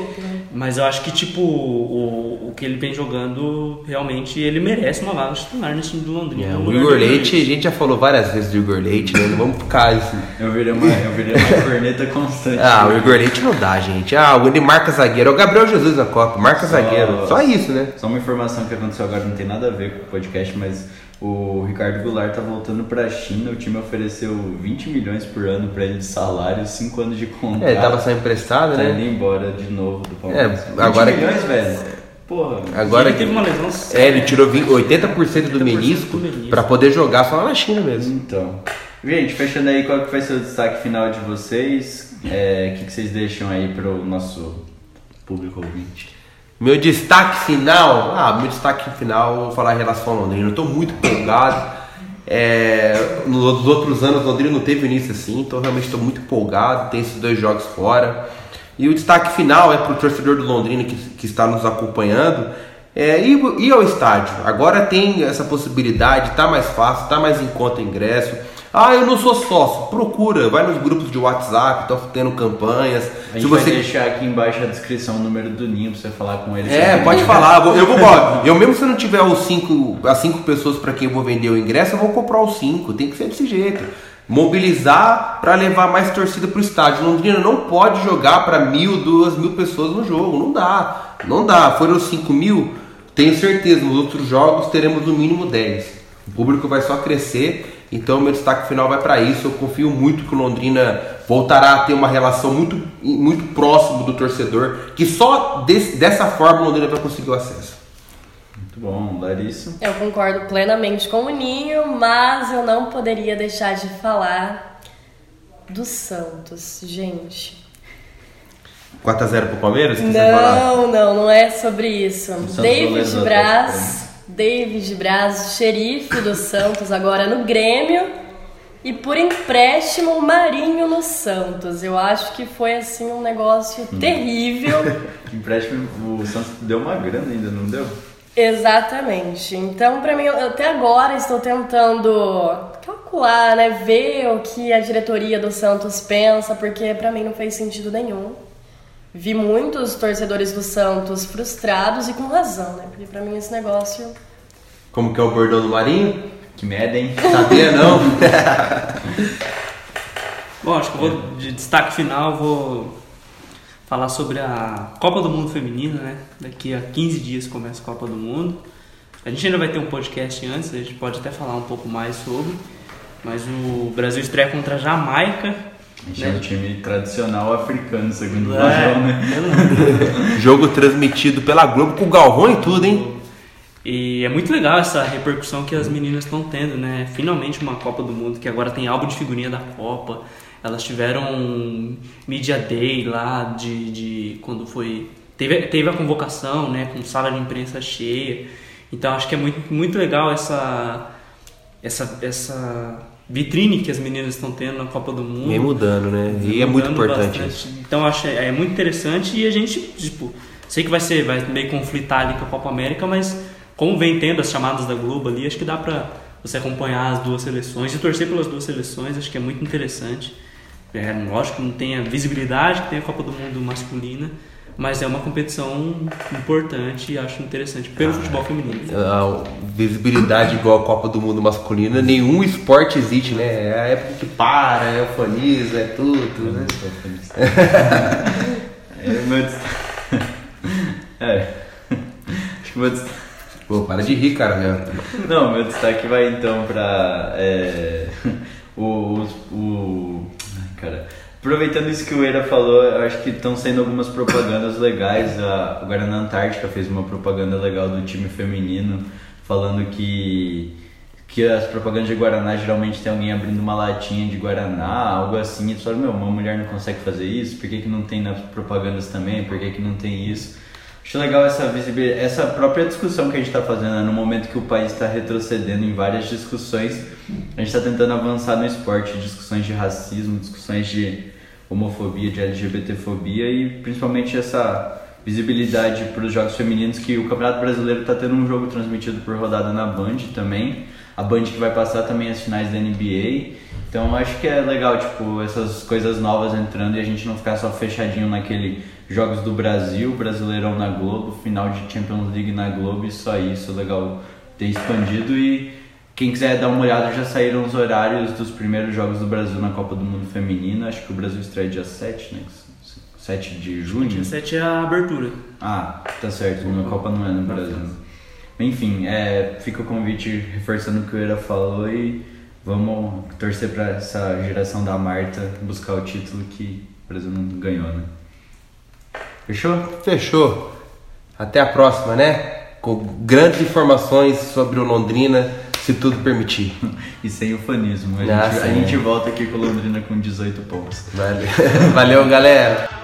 S4: Mas eu acho que, tipo, o, o que ele vem jogando, realmente, ele merece uma vaga de titular nesse time do Londrina.
S2: É, o Igor Leite, a gente já falou várias vezes do Igor Leite, né? Não vamos ficar assim.
S1: Eu virei uma, eu virei uma corneta constante.
S2: Ah, o Igor Leite não dá, gente. Ah, ele marca zagueiro. É o Gabriel Jesus na Copa, marca
S1: Só-
S2: zagueiro. Só isso, né?
S1: Só uma informação que aconteceu agora, não tem nada a ver com o podcast, mas o Ricardo Goulart tá voltando pra China. O time ofereceu 20 milhões por ano pra ele de salário, 5 anos de contrato.
S2: É, ele tava só emprestado,
S1: Tá
S2: né?
S1: indo embora de novo do Palmeiras.
S2: É,
S1: 20
S2: agora-
S1: milhões, velho. Porra.
S2: Agora
S4: ele teve uma lesão
S2: É, ele tirou 20 80% do
S4: 80%
S2: menisco
S4: menisco.
S2: pra poder jogar só na China mesmo.
S1: Então. Gente, fechando aí, qual que vai ser o destaque final de vocês? É, O que, que vocês deixam aí pro nosso público ouvinte?
S2: Meu destaque final, ah, meu destaque final, vou falar em relação ao Londrina. Eu tô muito empolgado. É, nos outros anos, Londrina não teve início assim, então realmente estou muito empolgado. Tem esses dois jogos fora. E o destaque final é para o torcedor do Londrina que, que está nos acompanhando. É, ir, ir ao estádio. Agora tem essa possibilidade, tá mais fácil, tá mais em conta ingresso. Ah, eu não sou sócio. Procura, vai nos grupos de WhatsApp, estão tendo campanhas.
S1: A gente
S2: Se
S1: vai
S2: você
S1: deixar aqui embaixo a descrição o número do ninho pra você falar com ele.
S2: É, pode falar. Eu vou- Eu mesmo se não tiver os cinco, as cinco pessoas para quem eu vou vender o ingresso, eu vou comprar os cinco. Tem que ser desse jeito. Mobilizar para levar mais torcida pro estádio. Londrina não pode jogar para mil, duas mil pessoas no jogo. Não dá. Não dá. Foram cinco mil. Tenho certeza, nos outros jogos teremos no mínimo 10. O público vai só crescer. Então, meu destaque final vai para isso. Eu confio muito que o Londrina voltará a ter uma relação muito, muito próximo do torcedor, que só des- dessa forma o Londrina vai conseguir o acesso.
S1: Muito bom, Larissa.
S3: Eu concordo plenamente com o Ninho, mas eu não poderia deixar de falar do Santos, gente.
S2: 4x0 pro Palmeiras?
S3: Não, não, não é sobre isso. David Braz, David Braz, xerife do Santos, agora no Grêmio. E por empréstimo, Marinho no Santos. Eu acho que foi assim um negócio
S1: Hum.
S3: terrível.
S1: Empréstimo, o Santos deu uma grana ainda, não deu?
S3: Exatamente. Então, pra mim, eu até agora estou tentando calcular, né, ver o que a diretoria do Santos pensa, porque pra mim não fez sentido nenhum. Vi muitos torcedores do Santos frustrados e com razão, né? Porque pra mim esse negócio
S2: Como que é o bordão do Marinho?
S1: Que merda, hein?
S2: Sabia não?
S4: Bom, acho que eu vou de destaque final, vou falar sobre a Copa do Mundo Feminina, né? Daqui a 15 dias começa a Copa do Mundo. A gente ainda vai ter um podcast antes, a gente pode até falar um pouco mais sobre. Mas o Brasil estreia contra a Jamaica.
S1: A gente é um time tradicional africano, segundo o
S4: É.
S1: Lajão, né?
S2: Jogo transmitido pela Globo com o Galvão e tudo, hein?
S4: E é muito legal essa repercussão que as meninas estão tendo, né? Finalmente uma Copa do Mundo que agora tem álbum de figurinha da Copa. Elas tiveram um Media Day lá de, de quando foi. Teve, teve a convocação, né? Com sala de imprensa cheia. Então acho que é muito, muito legal essa, essa, essa vitrine que as meninas estão tendo na Copa do Mundo.
S2: Vem mudando, né? E é muito
S4: Mudando
S2: importante
S4: bastante.
S2: isso.
S4: Então acho é muito interessante e a gente, tipo, sei que vai ser, vai meio conflitar ali com a Copa América, mas como vem tendo as chamadas da Globo ali, acho que dá pra você acompanhar as duas seleções e torcer pelas duas seleções, acho que é muito interessante. É, lógico que não tem a visibilidade que tem a Copa do Mundo masculina, mas é uma competição importante e acho interessante pelo futebol feminino.
S2: A visibilidade igual a Copa do Mundo masculina, nenhum esporte existe, né? É a época que para, é eufaniza, é tudo, né?
S1: É, meu dest- é. Acho que meu dest-
S2: Pô, para de rir, cara. Né?
S1: Não, meu destaque vai então pra. é, o, o, o- ai, Cara. Aproveitando isso que o Eira falou, eu acho que estão sendo algumas propagandas legais. A, o Antártica fez uma propaganda legal do time feminino, falando que, que as propagandas de Guaraná geralmente tem alguém abrindo uma latinha de Guaraná, algo assim. E tu fala, meu, uma mulher não consegue fazer isso? Por que, que não tem nas propagandas também? Por que, que não tem isso? Acho legal essa visibilidade, essa própria discussão que a gente está fazendo, né? no momento que o país está retrocedendo em várias discussões, a gente está tentando avançar no esporte, discussões de racismo, discussões de homofobia, de LGBTfobia e principalmente essa visibilidade para os jogos femininos que o Campeonato Brasileiro está tendo um jogo transmitido por rodada na Band também, a Band que vai passar também as finais da NBA. Então acho que é legal, tipo, essas coisas novas entrando e a gente não ficar só fechadinho naquele jogos do Brasil, Brasileirão na Globo, final de Champions League na Globo e só isso, legal ter expandido e quem quiser dar uma olhada, já saíram os horários dos primeiros jogos do Brasil na Copa do Mundo Feminino, acho que o Brasil estreia dia 7, né? 7 de junho.
S4: 27 é a abertura.
S1: Ah, tá certo, a Copa não é no Brasil. Enfim, é, fica o convite reforçando o que o Eira falou e vamos torcer pra essa geração da Marta buscar o título que o Brasil não ganhou, né? Fechou?
S2: Fechou. Até a próxima, né? Com grandes informações sobre o Londrina, se tudo permitir.
S1: E sem ufanismo. A,
S2: Ah,
S1: gente, a gente volta aqui com Londrina com 18 pontos.
S2: Valeu, Valeu galera.